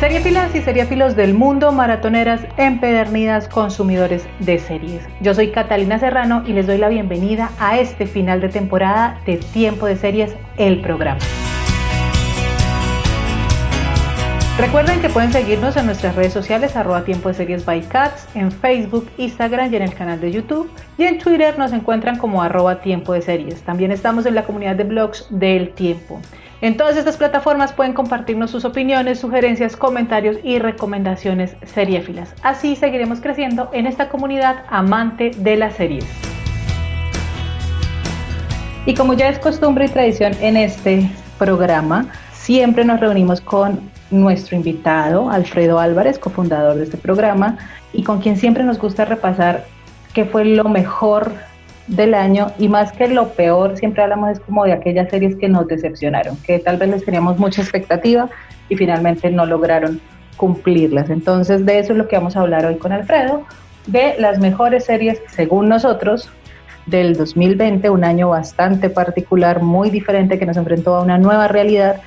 Seriefilas y seriefilos del mundo, maratoneras empedernidas, consumidores de series. Yo soy Catalina Serrano y les doy la bienvenida a este final de temporada de Tiempo de Series, el programa. Recuerden que pueden seguirnos en nuestras redes sociales arroba tiempo de series by cats, en Facebook, Instagram y en el canal de YouTube. Y en Twitter nos encuentran como arroba tiempo de series. También estamos en la comunidad de blogs del tiempo. En todas estas plataformas pueden compartirnos sus opiniones, sugerencias, comentarios y recomendaciones seriéfilas. Así seguiremos creciendo en esta comunidad amante de las series. Y como ya es costumbre y tradición en este programa, siempre nos reunimos con nuestro invitado, Alfredo Álvarez, cofundador de este programa, y con quien siempre nos gusta repasar qué fue lo mejor del año y más que lo peor, siempre hablamos es como de aquellas series que nos decepcionaron, que tal vez les teníamos mucha expectativa y finalmente no lograron cumplirlas. Entonces de eso es lo que vamos a hablar hoy con Alfredo, de las mejores series según nosotros del 2020, un año bastante particular, muy diferente que nos enfrentó a una nueva realidad.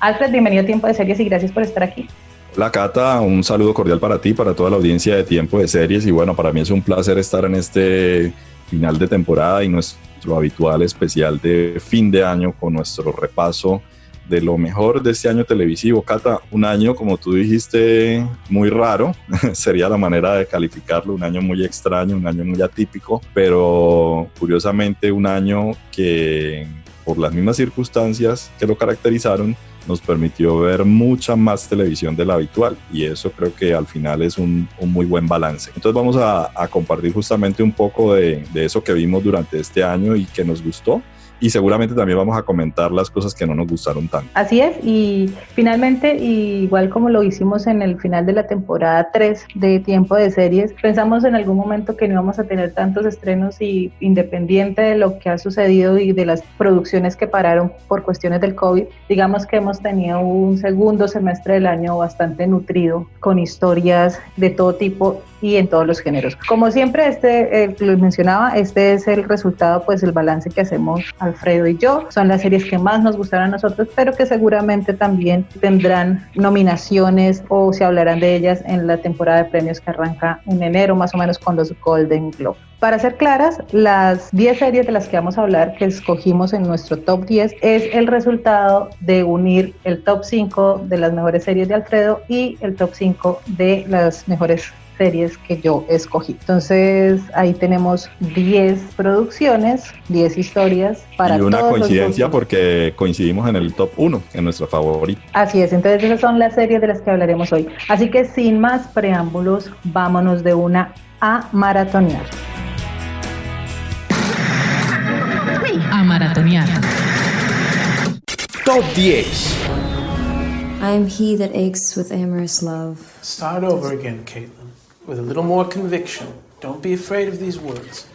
Alfred, bienvenido a Tiempo de Series y gracias por estar aquí. Hola Cata, un saludo cordial para ti, para toda la audiencia de Tiempo de Series y bueno, para mí es un placer estar en este final de temporada y nuestro habitual especial de fin de año con nuestro repaso de lo mejor de este año televisivo. Cata, un año, como tú dijiste, muy raro, sería la manera de calificarlo, un año muy extraño, un año muy atípico, pero curiosamente un año que por las mismas circunstancias que lo caracterizaron, nos permitió ver mucha más televisión de la habitual y eso creo que al final es un, muy buen balance. Entonces vamos a, compartir justamente un poco de, de eso que vimos durante este año y que nos gustó y seguramente también vamos a comentar las cosas que no nos gustaron tanto. Así es, y finalmente, igual como lo hicimos en el final de la temporada 3 de Tiempo de Series, pensamos en algún momento que no íbamos a tener tantos estrenos y independiente de lo que ha sucedido y de las producciones que pararon por cuestiones del COVID, digamos que hemos tenido un segundo semestre del año bastante nutrido con historias de todo tipo y en todos los géneros. Como siempre, este, eh, lo mencionaba, este es el resultado, pues el balance que hacemos Alfredo y yo. Son las series que más nos gustaron a nosotros, pero que seguramente también tendrán nominaciones o se hablarán de ellas en la temporada de premios que arranca en enero, más o menos con los Golden Globe. Para ser claras, las 10 series de las que vamos a hablar que escogimos en nuestro top 10 es el resultado de unir el top 5 de las mejores series de Alfredo y el top 5 de las mejores series que yo escogí. Entonces ahí tenemos 10 producciones, 10 historias para Y una coincidencia porque coincidimos en el top 1, en nuestra favorita. Así es, entonces esas son las series de las que hablaremos hoy. Así que sin más preámbulos, vámonos de una a maratonear. A maratonear. Top 10. I am he that aches with amorous love. Start over again, Caitlin. With a little more conviction. Don't be afraid of these words.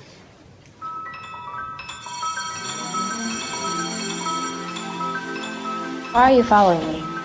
Why are you following me?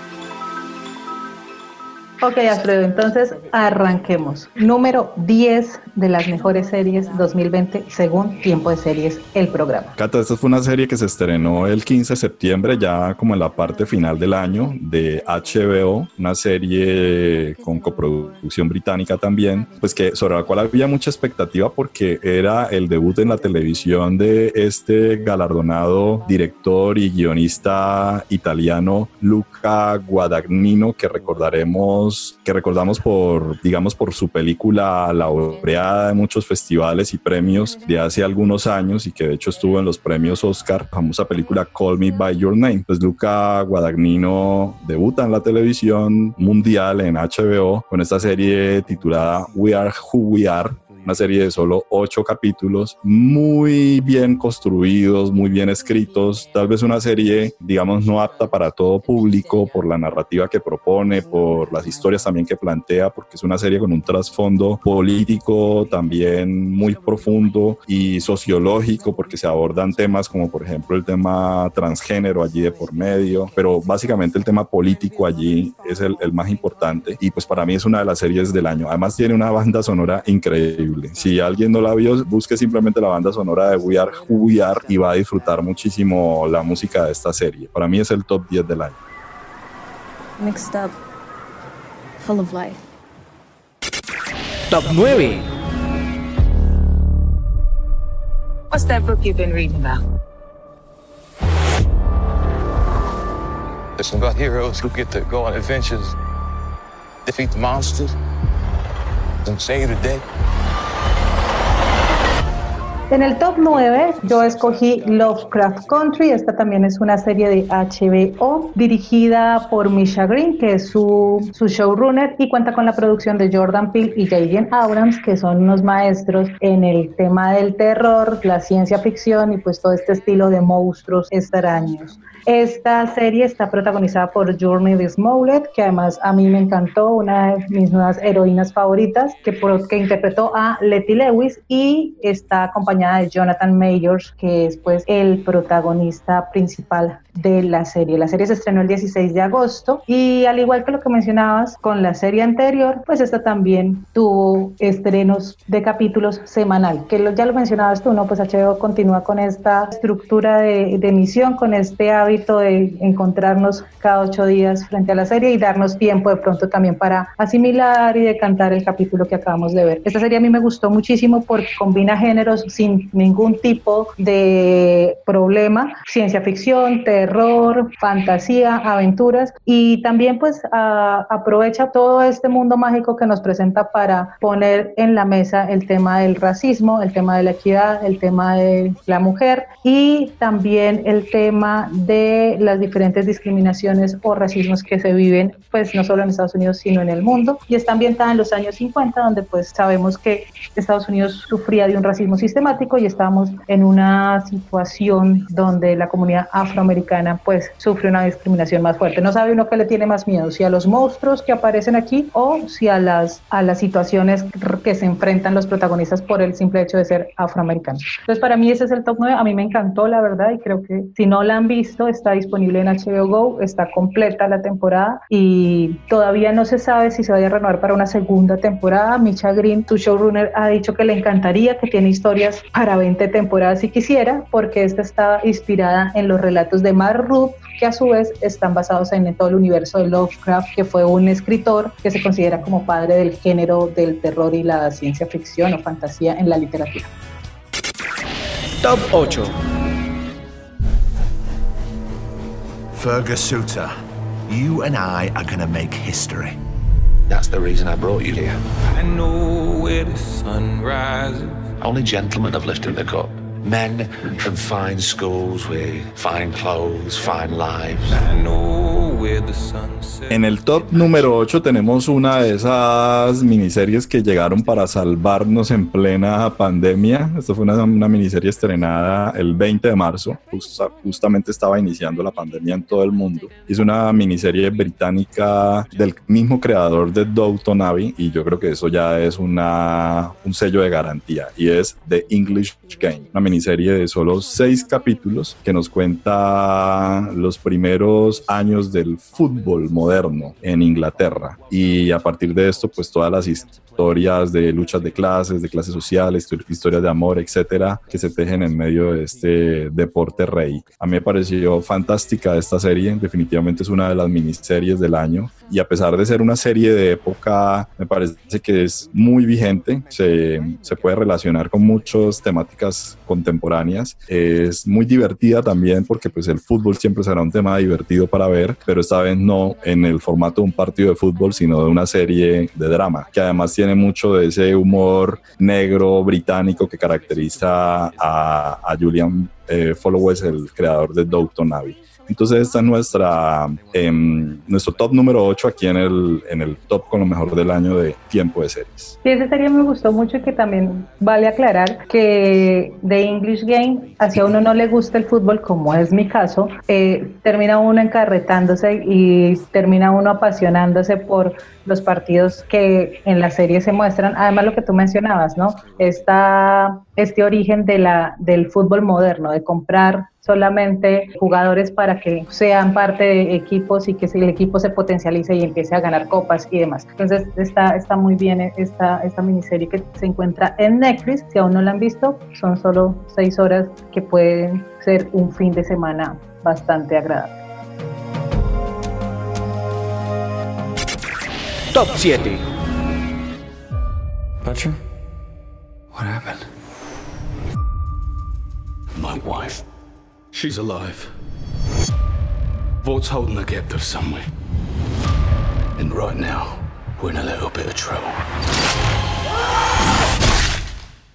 Ok, Alfredo, entonces arranquemos. Número 10 de las mejores series 2020 según Tiempo de Series, el programa. Cata, esta fue una serie que se estrenó el 15 de septiembre, ya como en la parte final del año, de HBO, una serie con coproducción británica también, pues que sobre la cual había mucha expectativa porque era el debut en la televisión de este galardonado director y guionista italiano Luca Guadagnino, que recordaremos que recordamos por, digamos, por su película laureada de muchos festivales y premios de hace algunos años y que de hecho estuvo en los premios Oscar, famosa película Call Me By Your Name. Pues Luca Guadagnino debuta en la televisión mundial en HBO con esta serie titulada We Are Who We Are una serie de solo ocho capítulos, muy bien construidos, muy bien escritos, tal vez una serie, digamos, no apta para todo público por la narrativa que propone, por las historias también que plantea, porque es una serie con un trasfondo político también muy profundo y sociológico, porque se abordan temas como por ejemplo el tema transgénero allí de por medio, pero básicamente el tema político allí es el, el más importante y pues para mí es una de las series del año. Además tiene una banda sonora increíble. Si alguien no la vio, busque simplemente la banda sonora de We Are Who We Are y va a disfrutar muchísimo la música de esta serie. Para mí es el top 10 del año. Mixed up, full of life. Top 9. What's that book you've been reading about? It's about heroes who get to go on adventures, defeat the monsters, and save the day. En el top 9 yo escogí Lovecraft Country, esta también es una serie de HBO dirigida por Misha Green, que es su, su showrunner y cuenta con la producción de Jordan Peele y J.J. Abrams, que son unos maestros en el tema del terror, la ciencia ficción y pues todo este estilo de monstruos extraños. Esta serie está protagonizada por Journey de Smollett, que además a mí me encantó, una de mis nuevas heroínas favoritas, que, por, que interpretó a Letty Lewis y está acompañada de Jonathan Mayors, que es pues el protagonista principal de la serie. La serie se estrenó el 16 de agosto y al igual que lo que mencionabas con la serie anterior, pues esta también tuvo estrenos de capítulos semanal, que lo, ya lo mencionabas tú, ¿no? Pues HBO continúa con esta estructura de, de emisión, con este hábito de encontrarnos cada ocho días frente a la serie y darnos tiempo de pronto también para asimilar y decantar el capítulo que acabamos de ver. Esta serie a mí me gustó muchísimo porque combina géneros sin ningún tipo de problema, ciencia ficción, terror, fantasía, aventuras y también pues a, aprovecha todo este mundo mágico que nos presenta para poner en la mesa el tema del racismo, el tema de la equidad, el tema de la mujer y también el tema de las diferentes discriminaciones o racismos que se viven, pues no solo en Estados Unidos, sino en el mundo. Y está ambientada en los años 50, donde pues sabemos que Estados Unidos sufría de un racismo sistemático y estábamos en una situación donde la comunidad afroamericana pues sufre una discriminación más fuerte. No sabe uno qué le tiene más miedo, si a los monstruos que aparecen aquí o si a las, a las situaciones que se enfrentan los protagonistas por el simple hecho de ser afroamericanos. Entonces para mí ese es el top 9, a mí me encantó la verdad y creo que si no la han visto, está disponible en HBO Go, está completa la temporada y todavía no se sabe si se vaya a renovar para una segunda temporada. Micha Green, su showrunner, ha dicho que le encantaría, que tiene historias para 20 temporadas si quisiera, porque esta está inspirada en los relatos de Ruth, que a su vez están basados en todo el universo de Lovecraft, que fue un escritor que se considera como padre del género del terror y la ciencia ficción o fantasía en la literatura. Top 8. Fergasuta, you and I are gonna make history. That's the reason I brought you here. I know where the sun rises. Only gentlemen have lifted the cup. Men from fine schools with fine clothes, fine lives. En el top número 8 tenemos una de esas miniseries que llegaron para salvarnos en plena pandemia. Esto fue una, una miniserie estrenada el 20 de marzo. Justa- justamente estaba iniciando la pandemia en todo el mundo. Es una miniserie británica del mismo creador de Downton Abbey y yo creo que eso ya es una, un sello de garantía y es The English Game. Una miniserie de solo seis capítulos que nos cuenta los primeros años del fútbol moderno en Inglaterra. Y a partir de esto pues todas las historias de luchas de clases, de clases sociales, histo- historias de amor, etcétera, que se tejen en medio de este deporte rey. A mí me pareció fantástica esta serie, definitivamente es una de las miniseries del año. Y a pesar de ser una serie de época, me parece que es muy vigente, se, se puede relacionar con muchas temáticas contemporáneas, es muy divertida también porque pues el fútbol siempre será un tema divertido para ver, pero esta vez no en el formato de un partido de fútbol, sino de una serie de drama, que además tiene mucho de ese humor negro británico que caracteriza a, Julian eh, el creador de Downton Abbey. Entonces esta es nuestra, em, nuestro top número 8 aquí en el, en el top con lo mejor del año de tiempo de series. Sí, esa serie me gustó mucho y que también vale aclarar que The English Game, hacia uno no le gusta el fútbol, como es mi caso, eh, termina uno encarretándose y termina uno apasionándose por los partidos que en la serie se muestran. Además, lo que tú mencionabas, ¿no? Esta, este origen de la, del fútbol moderno, de comprar solamente jugadores para que sean parte de equipos y que el equipo se potencialice y empiece a ganar copas y demás. Entonces está, está muy bien esta, esta miniserie que se encuentra en Netflix. Si aún no la han visto, son solo seis horas que pueden ser un fin de semana bastante agradable. Top 7 Butcher? She's alive. Vault's holding the captive somewhere. And right now, we're in a little bit of trouble.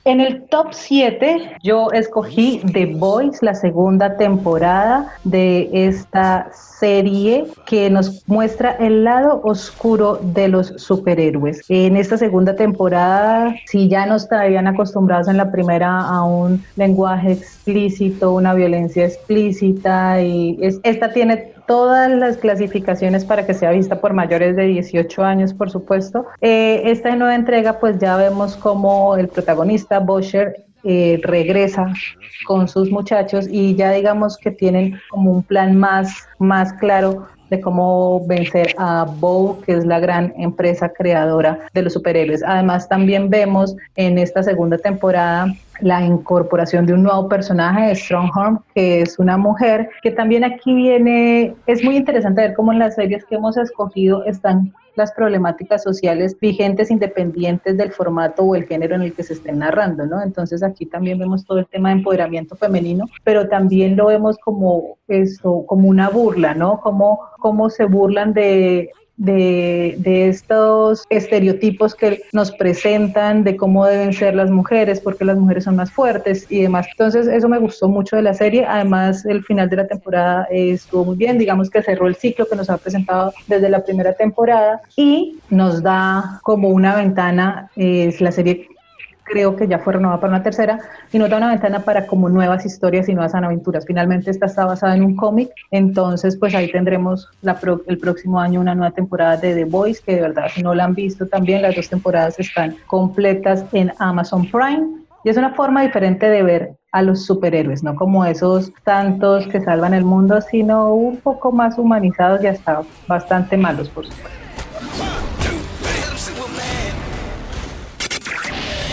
En el top 7 yo escogí The Boys, la segunda temporada de esta serie que nos muestra el lado oscuro de los superhéroes. En esta segunda temporada, si ya nos habían acostumbrados en la primera a un lenguaje explícito, una violencia explícita, y esta tiene todas las clasificaciones para que sea vista por mayores de 18 años, por supuesto. Eh, esta nueva entrega, pues ya vemos como el protagonista, Bosher, eh, regresa con sus muchachos y ya digamos que tienen como un plan más, más claro de cómo vencer a Bow, que es la gran empresa creadora de los superhéroes. Además, también vemos en esta segunda temporada la incorporación de un nuevo personaje, Strongholm, que es una mujer, que también aquí viene, es muy interesante ver cómo en las series que hemos escogido están las problemáticas sociales vigentes independientes del formato o el género en el que se estén narrando, ¿no? Entonces aquí también vemos todo el tema de empoderamiento femenino, pero también lo vemos como eso, como una burla, ¿no? Como, como se burlan de de, de, estos estereotipos que nos presentan de cómo deben ser las mujeres, porque las mujeres son más fuertes y demás. Entonces eso me gustó mucho de la serie. Además el final de la temporada estuvo muy bien, digamos que cerró el ciclo que nos ha presentado desde la primera temporada y nos da como una ventana, es la serie creo que ya fue renovada para una tercera, y nos da una ventana para como nuevas historias y nuevas aventuras. Finalmente esta está basada en un cómic, entonces pues ahí tendremos la el próximo año una nueva temporada de The Voice, que de verdad si no la han visto también, las dos temporadas están completas en Amazon Prime. Y es una forma diferente de ver a los superhéroes, no como esos tantos que salvan el mundo, sino un poco más humanizados y hasta bastante malos, por supuesto.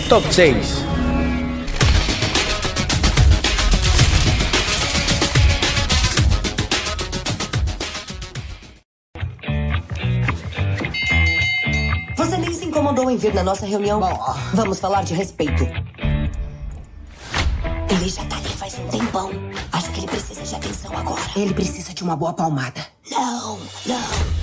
Top 6 Você nem se incomodou em vir na nossa reunião? Vamos falar de respeito. Ele já tá ali faz um tempão. Acho que ele precisa de atenção agora. Ele precisa de uma boa palmada. Não, não.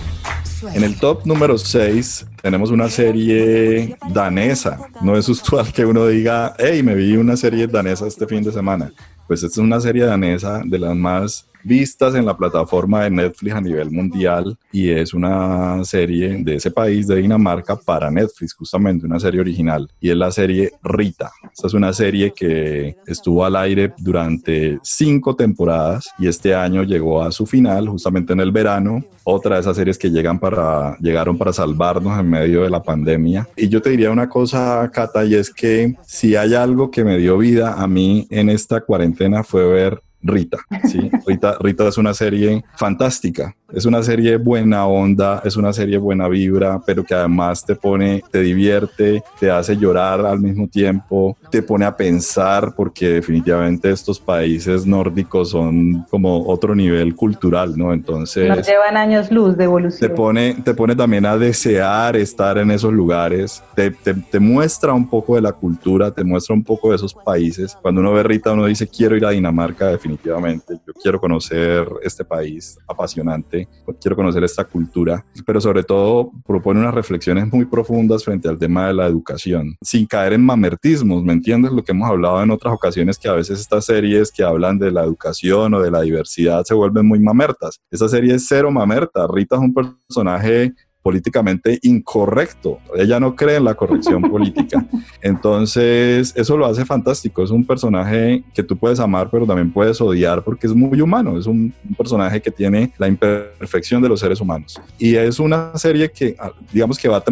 En el top número 6 tenemos una serie danesa. No es usual que uno diga, hey, me vi una serie danesa este fin de semana. Pues esta es una serie danesa de las más vistas en la plataforma de Netflix a nivel mundial y es una serie de ese país de Dinamarca para Netflix, justamente una serie original y es la serie Rita. Esta es una serie que estuvo al aire durante cinco temporadas y este año llegó a su final justamente en el verano. Otra de esas series que llegan para, llegaron para salvarnos en medio de la pandemia. Y yo te diría una cosa, Cata, y es que si hay algo que me dio vida a mí en esta cuarentena fue ver Rita, ¿sí? Rita, Rita es una serie fantástica, es una serie buena onda, es una serie buena vibra, pero que además te pone, te divierte, te hace llorar al mismo tiempo, te pone a pensar, porque definitivamente estos países nórdicos son como otro nivel cultural, ¿no? Entonces... Nos llevan años luz de evolución. Te pone, te pone también a desear estar en esos lugares, te, te, te muestra un poco de la cultura, te muestra un poco de esos países. Cuando uno ve Rita, uno dice, quiero ir a Dinamarca definitivamente, yo quiero conocer este país apasionante quiero conocer esta cultura, pero sobre todo propone unas reflexiones muy profundas frente al tema de la educación, sin caer en mamertismos, ¿me entiendes? Lo que hemos hablado en otras ocasiones, que a veces estas series que hablan de la educación o de la diversidad se vuelven muy mamertas. Esta serie es cero mamerta, Rita es un personaje políticamente incorrecto. Ella no cree en la corrección política. Entonces, eso lo hace fantástico. Es un personaje que tú puedes amar, pero también puedes odiar porque es muy humano. Es un, personaje que tiene la imperfección de los seres humanos. Y es una serie que, ah, digamos que va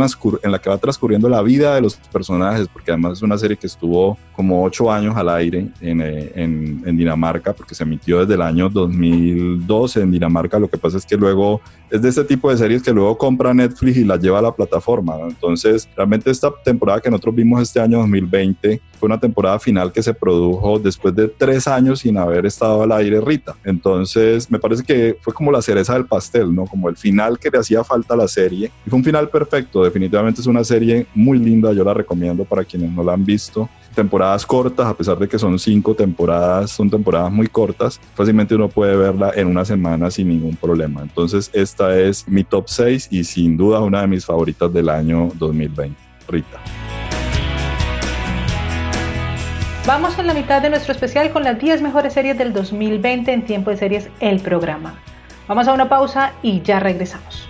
en la que va transcurriendo la vida de los personajes, porque además es una serie que estuvo como ocho años al aire en, eh, en, en Dinamarca, porque se emitió desde el año 2012 en Dinamarca. Lo que pasa es que luego es de este tipo de series que luego compran Netflix y la lleva a la plataforma. Entonces, realmente esta temporada que nosotros vimos este año 2020 fue una temporada final que se produjo después de tres años sin haber estado al aire Rita. Entonces, me parece que fue como la cereza del pastel, ¿no? Como el final que le hacía falta a la serie. Y fue un final perfecto. Definitivamente es una serie muy linda. Yo la recomiendo para quienes no la han visto temporadas cortas, a pesar de que son cinco temporadas, son temporadas muy cortas, fácilmente uno puede verla en una semana sin ningún problema. Entonces, esta es mi top 6 y sin duda una de mis favoritas del año 2020. Rita. Vamos en la mitad de nuestro especial con las 10 mejores series del 2020 en tiempo de series El Programa. Vamos a una pausa y ya regresamos.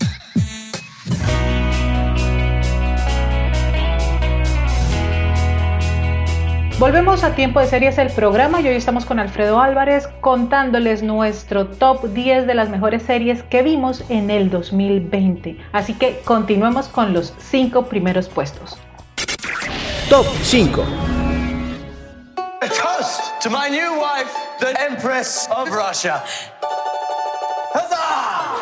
Volvemos a Tiempo de Series, el programa, y hoy estamos con Alfredo Álvarez contándoles nuestro top 10 de las mejores series que vimos en el 2020. Así que continuemos con los 5 primeros puestos. Top 5 A toast to my new wife, the Empress of Russia. Huzzah!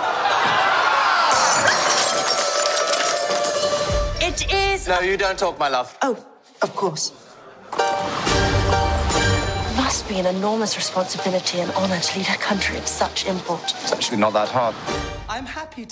It is. No, you don't talk, my love. Oh, of course. Must be an enormous responsibility and honor to lead a country of such import. It's actually not that hard.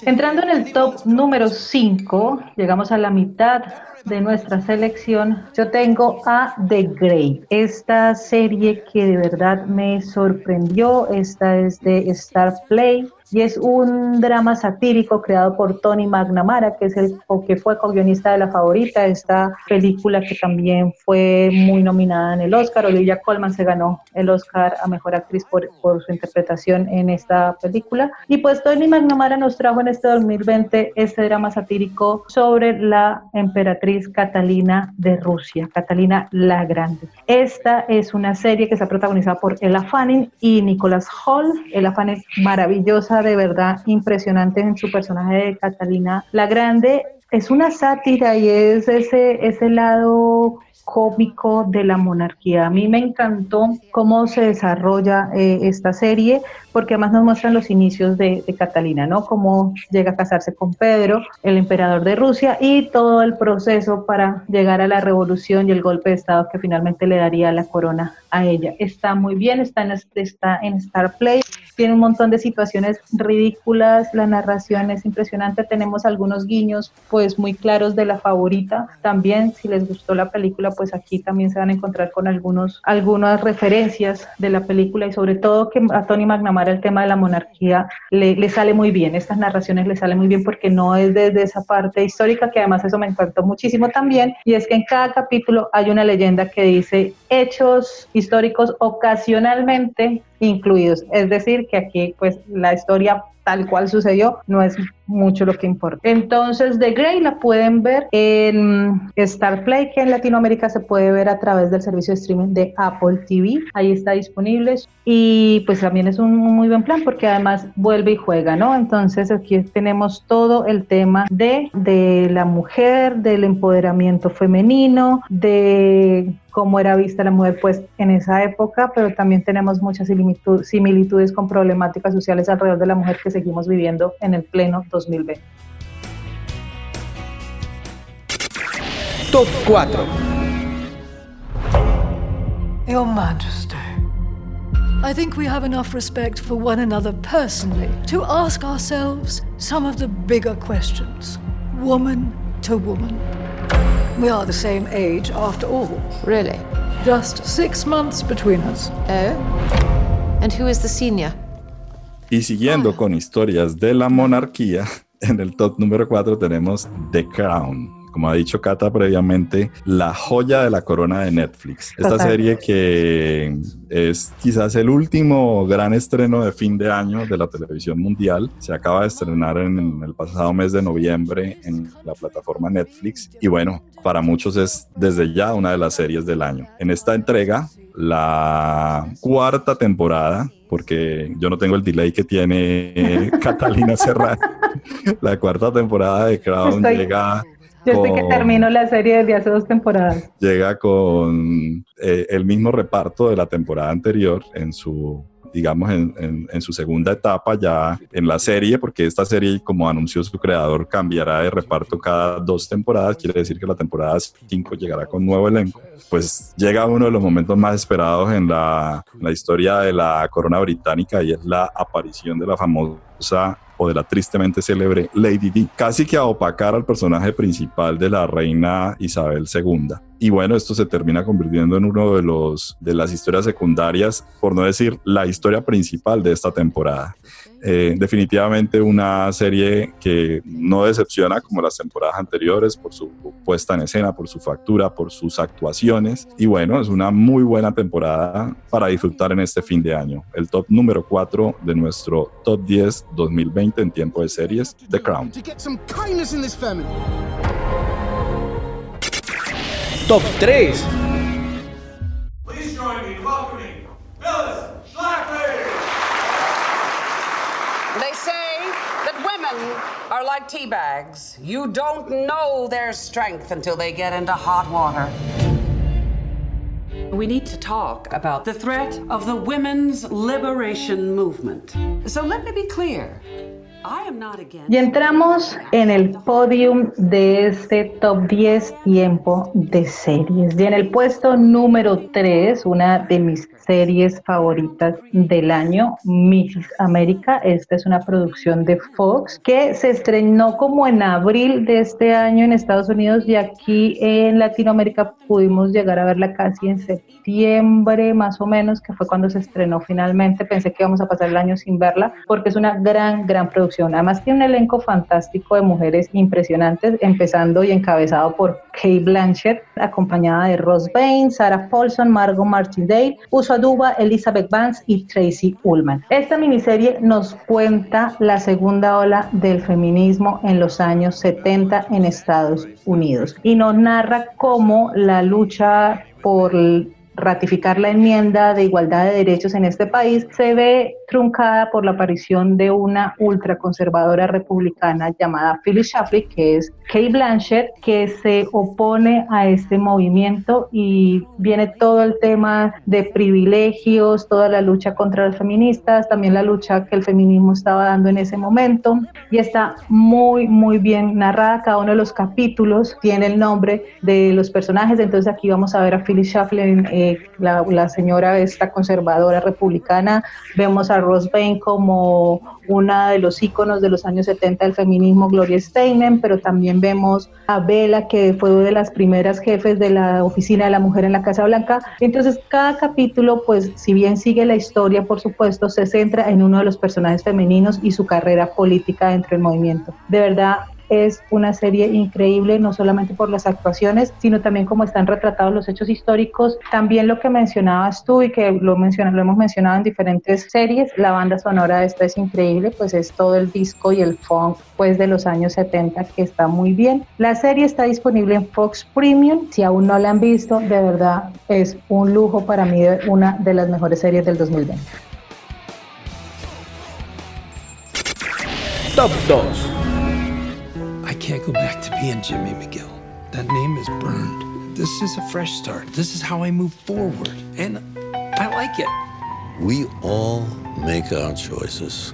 Entrando en el top número 5, llegamos a la mitad de nuestra selección. Yo tengo a The Grey, esta serie que de verdad me sorprendió. Esta es de Star Play y es un drama satírico creado por Tony McNamara, que es el o que fue co-guionista de La Favorita, esta película que también fue muy nominada en el Oscar. Olivia Colman se ganó el Oscar a Mejor Actriz por, por su interpretación en esta película. Y pues Tony McNamara nos trajo en este 2020 este drama satírico sobre la emperatriz Catalina de Rusia, Catalina la Grande. Esta es una serie que está protagonizada por Ella Fanning y Nicholas Hall. Ella Fanning maravillosa de verdad impresionante en su personaje de Catalina la Grande. Es una sátira y es ese, ese lado cómico de la monarquía. A mí me encantó cómo se desarrolla eh, esta serie, porque además nos muestran los inicios de, Catalina, ¿no? Cómo llega a casarse con Pedro, el emperador de Rusia, y todo el proceso para llegar a la revolución y el golpe de Estado que finalmente le daría la corona a ella. Está muy bien, está en, está en Star Play, tiene un montón de situaciones ridículas, la narración es impresionante, tenemos algunos guiños pues muy claros de la favorita. También si les gustó la película, pues aquí también se van a encontrar con algunos algunas referencias de la película y sobre todo que a Tony McNamara el tema de la monarquía le, le sale muy bien, estas narraciones le salen muy bien porque no es desde esa parte histórica que además eso me encantó muchísimo también y es que en cada capítulo hay una leyenda que dice hechos históricos ocasionalmente incluidos. Es decir, que aquí pues la historia tal cual sucedió no es mucho lo que importa. Entonces, The Grey la pueden ver en Star Play, que en Latinoamérica se puede ver a través del servicio de streaming de Apple TV. Ahí está disponible y pues también es un muy buen plan porque además vuelve y juega, ¿no? Entonces aquí tenemos todo el tema de, de la mujer, del empoderamiento femenino, de cómo era vista la mujer pues en esa época, pero también tenemos muchas similitudes con problemáticas sociales alrededor de la mujer que seguimos viviendo en el pleno 2020. Top 4 Your Majesty, I think we have enough respect for one another personally to ask ourselves some of the bigger questions, woman to woman. We are the same age after all. Really? Just six months between us. Oh? And who is the senior? Y siguiendo con historias de la monarquía, en el top número 4 tenemos The Crown. Como ha dicho Cata previamente, la joya de la corona de Netflix. Esta serie que es quizás el último gran estreno de fin de año de la televisión mundial. Se acaba de estrenar en el pasado mes de noviembre en la plataforma Netflix. Y bueno, para muchos es desde ya una de las series del año. En esta entrega, la cuarta temporada, porque yo no tengo el delay que tiene Catalina Serrano. La cuarta temporada de Crown llega yo estoy que termino la serie desde hace dos temporadas. Llega con eh, el mismo reparto de la temporada anterior en su digamos, en, en, su segunda etapa ya en la serie, porque esta serie, como anunció su creador, cambiará de reparto cada dos temporadas, quiere decir que la temporada 5 llegará con nuevo elenco. Pues llega uno de los momentos más esperados en la, en la historia de la corona británica y es la aparición de la famosa o de la tristemente célebre Lady Di, casi que a opacar al personaje principal de la reina Isabel II. Y bueno, esto se termina convirtiendo en uno de los de las historias secundarias, por no decir la historia principal de esta temporada. Eh, definitivamente una serie que no decepciona como las temporadas anteriores por su puesta en escena, por su factura, por sus actuaciones. Y bueno, es una muy buena temporada para disfrutar en este fin de año. El top número 4 de nuestro top 10 2020 en tiempo de series, The Crown. Top 3 are like tea bags. You don't know their strength until they get into hot water. We need to talk about the threat of the women's liberation movement. So let me be clear. Y entramos en el podium de este top 10 tiempo de series. Y en el puesto número 3, una de mis series favoritas del año, Mrs. América. Esta es una producción de Fox que se estrenó como en abril de este año en Estados Unidos y aquí en Latinoamérica pudimos llegar a verla casi en septiembre más o menos, que fue cuando se estrenó finalmente. Pensé que íbamos a pasar el año sin verla porque es una gran, gran producción Además tiene un elenco fantástico de mujeres impresionantes, empezando y encabezado por Kate Blanchett, acompañada de Ross Bain, Sarah Paulson, Margot Martindale, Uso Aduba, Elizabeth Vance y Tracy Ullman. Esta miniserie nos cuenta la segunda ola del feminismo en los años 70 en Estados Unidos y nos narra cómo la lucha por ratificar la enmienda de igualdad de derechos en este país se ve truncada por la aparición de una ultraconservadora republicana llamada Phyllis Schlafly, que es Kay Blanchett, que se opone a este movimiento y viene todo el tema de privilegios, toda la lucha contra las feministas, también la lucha que el feminismo estaba dando en ese momento. Y está muy, muy bien narrada. Cada uno de los capítulos tiene el nombre de los personajes, entonces aquí vamos a ver a Phyllis Schlafly, eh, la, la señora esta conservadora republicana, vemos a Ross Bain como una de los íconos de los años 70 del feminismo, Gloria Steinem, pero también vemos a Bella, que fue una de las primeras jefes de la Oficina de la Mujer en la Casa Blanca. Entonces, cada capítulo, pues, si bien sigue la historia, por supuesto, se centra en uno de los personajes femeninos y su carrera política dentro del movimiento. De verdad, es una serie increíble, no solamente por las actuaciones, sino también como están retratados los hechos históricos. También lo que mencionabas tú y que lo, menciona, lo hemos mencionado en diferentes series, la banda sonora de esta es increíble, pues es todo el disco y el funk pues de los años 70 que está muy bien. La serie está disponible en Fox Premium, si aún no la han visto, de verdad es un lujo para mí, una de las mejores series del 2020. Top 2 can't go back to being Jimmy McGill. That name is burned. This is a fresh start. This is how I move forward. And I like it. We all make our choices.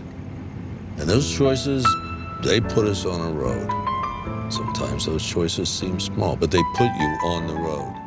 And those choices, they put us on a road. Sometimes those choices seem small, but they put you on the road.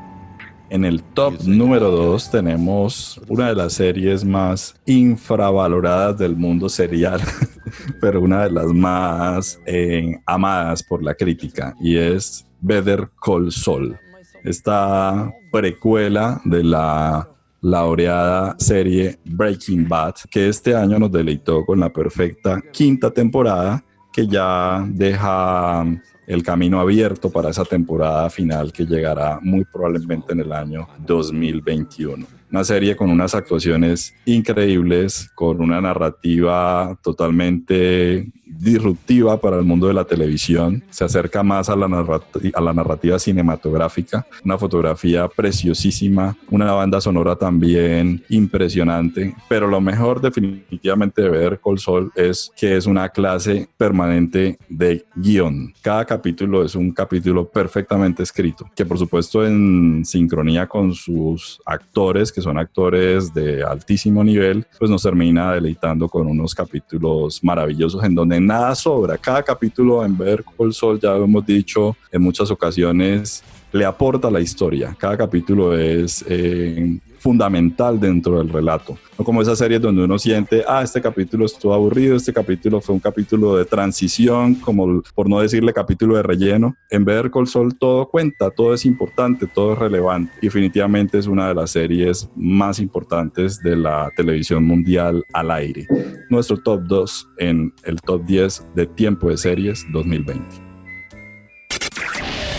En el top número 2 tenemos una de las series más infravaloradas del mundo serial, pero una de las más eh, amadas por la crítica, y es Better Call Saul. Esta precuela de la laureada serie Breaking Bad, que este año nos deleitó con la perfecta quinta temporada, que ya deja el camino abierto para esa temporada final que llegará muy probablemente en el año 2021. Una serie con unas actuaciones increíbles, con una narrativa totalmente disruptiva para el mundo de la televisión, se acerca más a la, a la narrativa cinematográfica, una fotografía preciosísima, una banda sonora también impresionante, pero lo mejor definitivamente de ver Col Sol es que es una clase permanente de guion. Cada capítulo es un capítulo perfectamente escrito, que por supuesto en sincronía con sus actores, que son actores de altísimo nivel, pues nos termina deleitando con unos capítulos maravillosos en donde nada sobra. Cada capítulo en Ver Sol, ya lo hemos dicho en muchas ocasiones, le aporta la historia. Cada capítulo es eh, fundamental dentro del relato. No como esas series donde uno siente, ah, este capítulo estuvo aburrido, este capítulo fue un capítulo de transición, como por no decirle capítulo de relleno. En Better Call Sol todo cuenta, todo es importante, todo es relevante. definitivamente es una de las series más importantes de la televisión mundial al aire. Nuestro top 2 en el top 10 de tiempo de series 2020.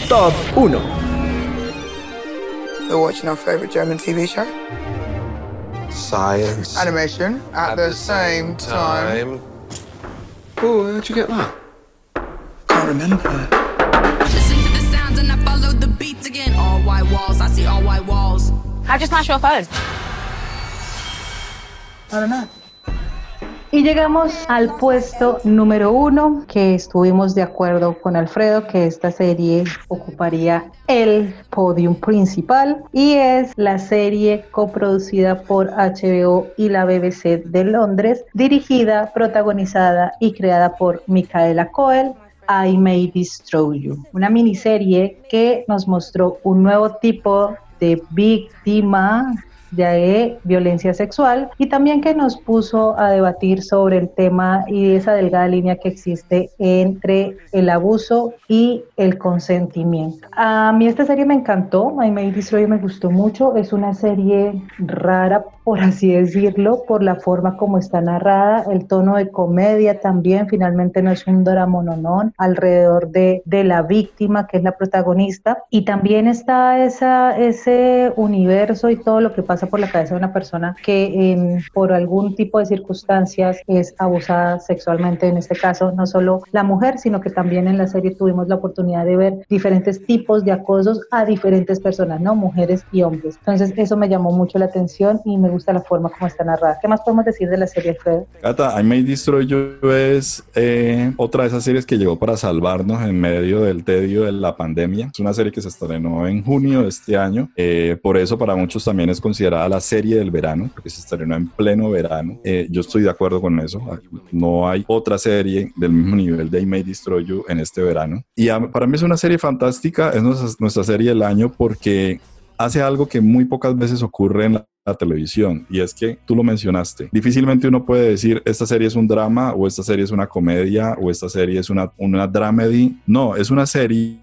Top 1 We're watching our favorite German TV show. Science. Animation at, at the, the, same, time. time. Oh, where'd you get that? Can't remember. Listen to the sounds and I follow the beats again. All white walls, I see all white walls. How'd you smash your phone? I don't know. Y llegamos al puesto número uno, que estuvimos de acuerdo con Alfredo que esta serie ocuparía el podium principal y es la serie coproducida por HBO y la BBC de Londres, dirigida, protagonizada y creada por Micaela Coel, I May Destroy You, una miniserie que nos mostró un nuevo tipo de víctima de violencia sexual y también que nos puso a debatir sobre el tema y esa delgada línea que existe entre el abuso y el consentimiento. A mí esta serie me encantó, My May Destroy me gustó mucho, es una serie rara por así decirlo, por la forma como está narrada, el tono de comedia también, finalmente no es un drama nonón alrededor de, de la víctima que es la protagonista y también está esa, ese universo y todo lo que pasa por la cabeza de una persona que por algún tipo de circunstancias es abusada sexualmente, en este caso no solo la mujer, sino que también en la serie tuvimos la oportunidad de ver diferentes tipos de acosos a diferentes personas, ¿no? Mujeres y hombres. Entonces eso me llamó mucho la atención y me gusta la forma como está narrada. ¿Qué más podemos decir de la serie, Fred? Cata, I May Destroy You es eh, otra de esas series que llegó para salvarnos en medio del tedio de la pandemia. Es una serie que se estrenó en junio de este año. Eh, por eso para muchos también es considerada la serie del verano, porque se estrenó en pleno verano. Eh, yo estoy de acuerdo con eso. No hay otra serie del mismo nivel de I May Destroy You en este verano. Y para mí es una serie fantástica, es nuestra, nuestra serie del año porque hace algo que muy pocas veces ocurre en la la televisión y es que tú lo mencionaste. Difícilmente uno puede decir esta serie es un drama o esta serie es una comedia o esta serie es una, una dramedy. No, es una serie,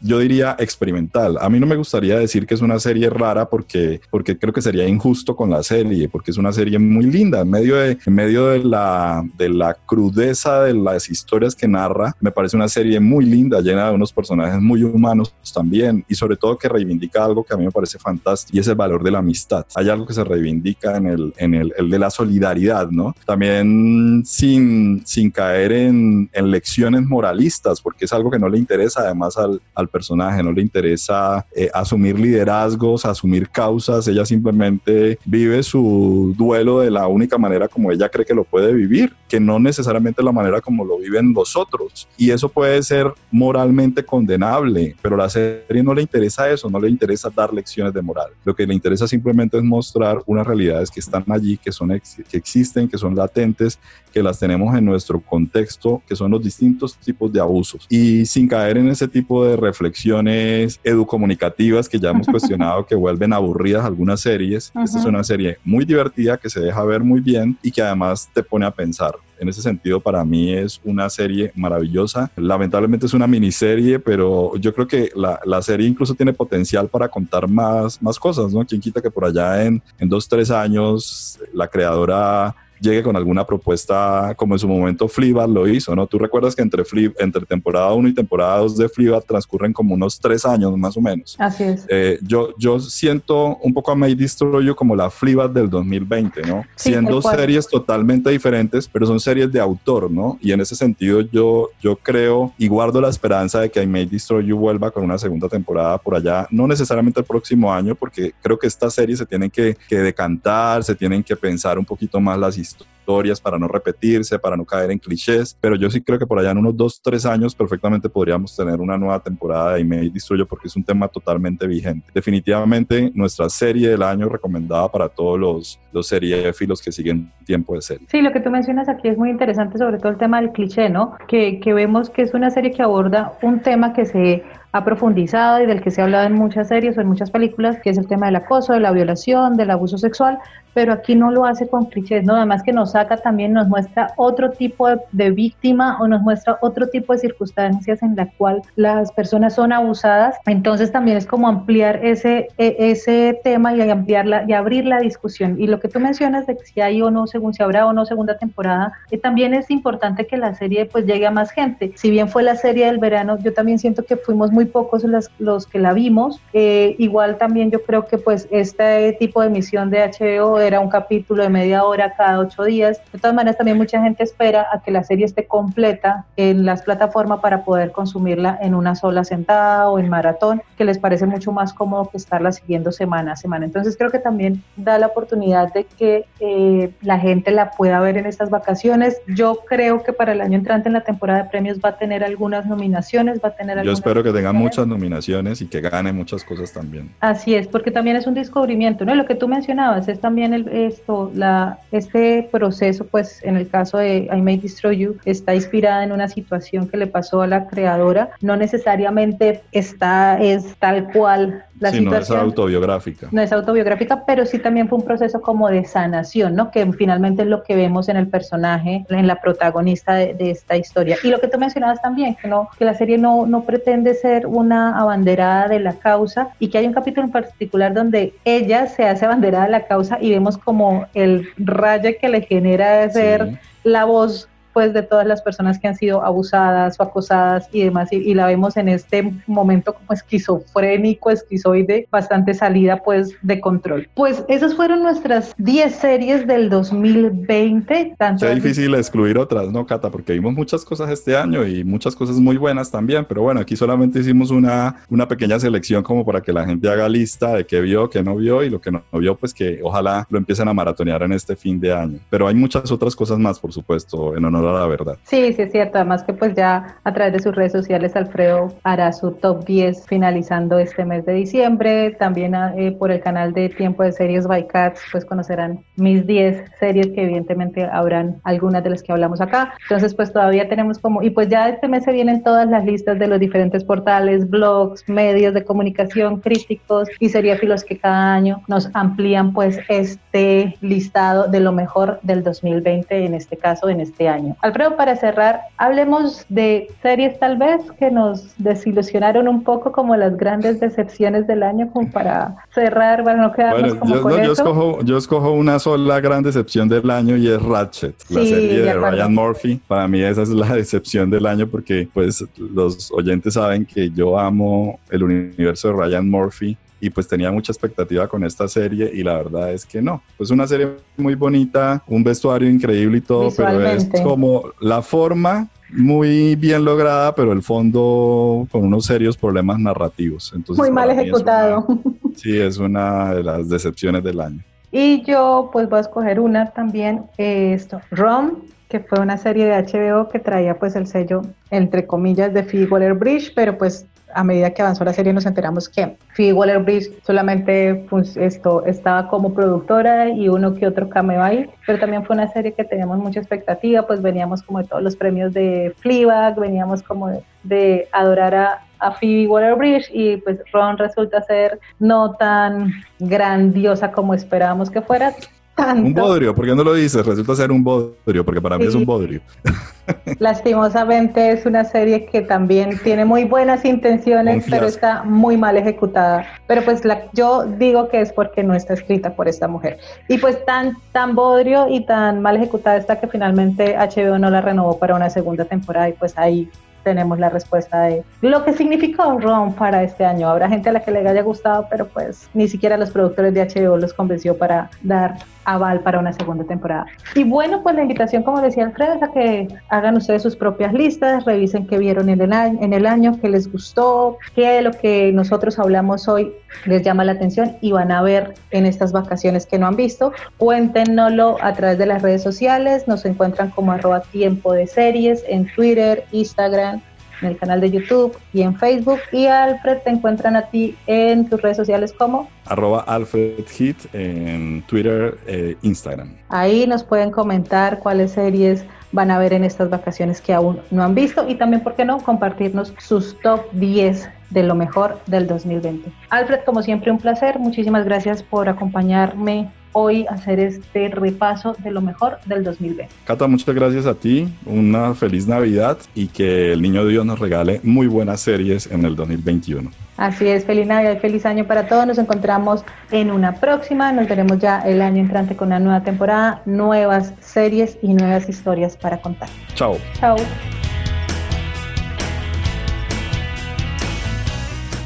yo diría experimental. A mí no me gustaría decir que es una serie rara porque, porque creo que sería injusto con la serie, porque es una serie muy linda. En medio de, en medio de, la, de la crudeza de las historias que narra, me parece una serie muy linda, llena de unos personajes muy humanos también y sobre todo que reivindica algo que a mí me parece fantástico y es el valor de la amistad. Hay que se reivindica en el, en el, el de la solidaridad, ¿no? También sin, sin caer en, en, lecciones moralistas, porque es algo que no le interesa además al, al personaje, no le interesa eh, asumir liderazgos, asumir causas, ella simplemente vive su duelo de la única manera como ella cree que lo puede vivir, que no necesariamente la manera como lo viven los otros. Y eso puede ser moralmente condenable, pero la serie no le interesa eso, no le interesa dar lecciones de moral. Lo que le interesa simplemente es mostrar mostrar unas realidades que están allí, que, son que existen, que son latentes, que las tenemos en nuestro contexto, que son los distintos tipos de abusos. Y sin caer en ese tipo de reflexiones educomunicativas que ya hemos cuestionado, que vuelven aburridas algunas series. Esta es una serie muy divertida, que se deja ver muy bien y que además te pone a pensar. En ese sentido, para mí es una serie maravillosa. Lamentablemente es una miniserie, pero yo creo que la, la serie incluso tiene potencial para contar más, más cosas, ¿no? Quien quita que por allá en, en dos, tres años la creadora llegue con alguna propuesta como en su momento Fleabag lo hizo, ¿no? Tú recuerdas que entre, entre temporada 1 y temporada 2 de Fleabag transcurren como unos tres años más o menos. Así es. Eh, yo, yo siento un poco a May Destroy You como la Fleabag del 2020, ¿no? Siendo series totalmente diferentes, pero son series de autor, ¿no? Y en ese sentido yo, yo creo y guardo la esperanza de que I May Destroy You vuelva con una segunda temporada por allá, no necesariamente el próximo año, porque creo que estas series se tienen que, que decantar, se tienen que pensar un poquito más las historias listo. Historias para no repetirse, para no caer en clichés, pero yo sí creo que por allá en unos dos, tres años perfectamente podríamos tener una nueva temporada de Email Destruyo porque es un tema totalmente vigente. Definitivamente nuestra serie del año recomendada para todos los, los seriefilos que siguen tiempo de serie. Sí, lo que tú mencionas aquí es muy interesante, sobre todo el tema del cliché, ¿no? Que, que vemos que es una serie que aborda un tema que se ha profundizado y del que se ha hablado en muchas series o en muchas películas, que es el tema del acoso, de la violación, del abuso sexual, pero aquí no lo hace con clichés, ¿no? Además que nos saca también, nos muestra otro tipo de, víctima o nos muestra otro tipo de circunstancias en la cual las personas son abusadas. Entonces también es como ampliar ese, e, ese tema y ampliarla y abrir la discusión. Y lo que tú mencionas de si hay o no, según si habrá o no segunda temporada, eh, también es importante que la serie pues llegue a más gente. Si bien fue la serie del verano, yo también siento que fuimos muy pocos los, los que la vimos. Eh, igual también yo creo que pues este tipo de emisión de HBO era un capítulo de media hora cada ocho días. De todas maneras también mucha gente espera a que la serie esté completa en las plataformas para poder consumirla en una sola sentada o en maratón, que les parece mucho más cómodo que estarla siguiendo semana a semana. Entonces creo que también da la oportunidad de que eh, la gente la pueda ver en estas vacaciones. Yo creo que para el año entrante en la temporada de premios va a tener algunas nominaciones, va a tener Yo espero que tenga muchas nominaciones y que gane muchas cosas también. Así es, porque también es un descubrimiento, ¿no? Lo que tú mencionabas es también el, esto, la, este proceso, pues en el caso de I May Destroy You, está inspirada en una situación que le pasó a la creadora, no necesariamente está, es tal cual la sí, no es autobiográfica. No es autobiográfica, pero sí también fue un proceso como de sanación, ¿no? Que finalmente es lo que vemos en el personaje, en la protagonista de, esta historia. Y lo que tú mencionabas también, que, no, que la serie no, no pretende ser una abanderada de la causa y que hay un capítulo en particular donde ella se hace abanderada de la causa y vemos como el rayo que le genera de ser la voz pues de todas las personas que han sido abusadas o acosadas y demás y, la vemos en este momento como esquizofrénico, esquizoide, bastante salida pues de control. Pues esas fueron nuestras 10 series del 2020. Tanto es difícil excluir otras, ¿no, Cata? Porque vimos muchas cosas este año y muchas cosas muy buenas también, pero bueno, aquí solamente hicimos una, una pequeña selección como para que la gente haga lista de qué vio, qué no vio y lo que no, no vio, pues que ojalá lo empiecen a maratonear en este fin de año. Pero hay muchas otras cosas más, por supuesto, en honor la verdad. Sí, sí es cierto. Además que pues ya a través de sus redes sociales Alfredo hará su top 10 finalizando este mes de diciembre. También ah, eh, por el canal de Tiempo de Series by Cats pues conocerán mis 10 series que evidentemente habrán algunas de las que hablamos acá. Entonces pues todavía tenemos como, y pues ya este mes se vienen todas las listas de los diferentes portales, blogs, medios de comunicación, críticos y seriéfilos que cada año nos amplían pues este listado de lo mejor del 2020, en este caso en este año. Alfredo, para cerrar, hablemos de series tal vez que nos desilusionaron un poco como las grandes decepciones del año, como para cerrar, para no quedarnos como yo, con yo Escojo, yo escojo una sola gran decepción del año y es Ratchet, la serie de, Ryan Murphy. Para mí esa es la decepción del año porque pues los oyentes saben que yo amo el universo de Ryan Murphy y pues tenía mucha expectativa con esta serie y la verdad es que no. Pues una serie muy bonita, un vestuario increíble y todo, pero es como la forma muy bien lograda, pero el fondo con unos serios problemas narrativos. Entonces, muy mal ejecutado. sí, es una de las decepciones del año. Y yo pues voy a escoger una también, esto, Rom, que fue una serie de HBO que traía pues el sello entre comillas de Phoebe Waller-Bridge, pero pues a medida que avanzó la serie nos enteramos que Phoebe Waller-Bridge solamente pues, esto, estaba como productora y uno que otro cameo ahí, pero también fue una serie que teníamos mucha expectativa, pues veníamos como de todos los premios de Fleabag, veníamos como de, adorar a, a Phoebe Waller-Bridge y pues Ron resulta ser no tan grandiosa como esperábamos que fuera. Tanto. Un bodrio, ¿por qué no lo dices? Resulta ser un bodrio, porque para mí es un bodrio. Lastimosamente es una serie que también tiene muy buenas intenciones, pero está muy mal ejecutada. Pero pues la, yo digo que es porque no está escrita por esta mujer. Y pues tan, tan bodrio y tan mal ejecutada está que finalmente HBO no la renovó para una segunda temporada y pues ahí tenemos la respuesta de lo que significó Ron para este año. Habrá gente a la que le haya gustado, pero pues ni siquiera los productores de HBO los convenció para dar aval para una segunda temporada. Y bueno, pues la invitación, como decía Alfredo, es a que hagan ustedes sus propias listas, revisen qué vieron en el año, en el año qué les gustó, qué de lo que nosotros hablamos hoy les llama la atención y van a ver en estas vacaciones que no han visto. Cuéntenoslo a través de las redes sociales, nos encuentran como arroba tiempo de series en Twitter, Instagram, en el canal de YouTube y en Facebook. Y Alfred, te encuentran a ti en tus redes sociales como arroba Alfred Hit en Twitter e Instagram. Ahí nos pueden comentar cuáles series van a ver en estas vacaciones que aún no han visto y también, ¿por qué no?, compartirnos sus top 10 de lo mejor del 2020. Alfred, como siempre, un placer. Muchísimas gracias por acompañarme hoy hacer este repaso de lo mejor del 2020. Cata, muchas gracias a ti. Una feliz Navidad y que el Niño Dios nos regale muy buenas series en el 2021. Así es, feliz Navidad y feliz año para todos. Nos encontramos en una próxima. Nos veremos ya el año entrante con una nueva temporada, nuevas series y nuevas historias para contar. Chao. Chao.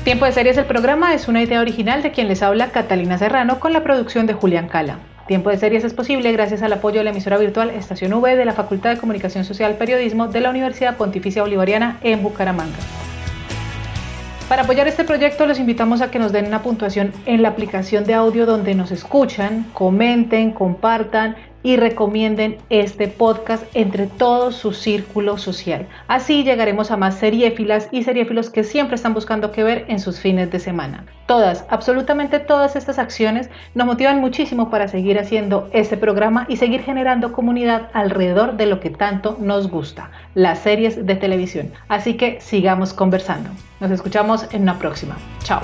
Tiempo de Series, el programa es una idea original de quien les habla Catalina Serrano con la producción de Julián Cala. Tiempo de Series es posible gracias al apoyo de la emisora virtual Estación V de la Facultad de Comunicación Social Periodismo de la Universidad Pontificia Bolivariana en Bucaramanga. Para apoyar este proyecto los invitamos a que nos den una puntuación en la aplicación de audio donde nos escuchan, comenten, compartan y recomienden este podcast entre todo su círculo social. Así llegaremos a más seriéfilas y seriéfilos que siempre están buscando qué ver en sus fines de semana. Todas, absolutamente todas estas acciones nos motivan muchísimo para seguir haciendo este programa y seguir generando comunidad alrededor de lo que tanto nos gusta, las series de televisión. Así que sigamos conversando. Nos escuchamos en una próxima. Chao.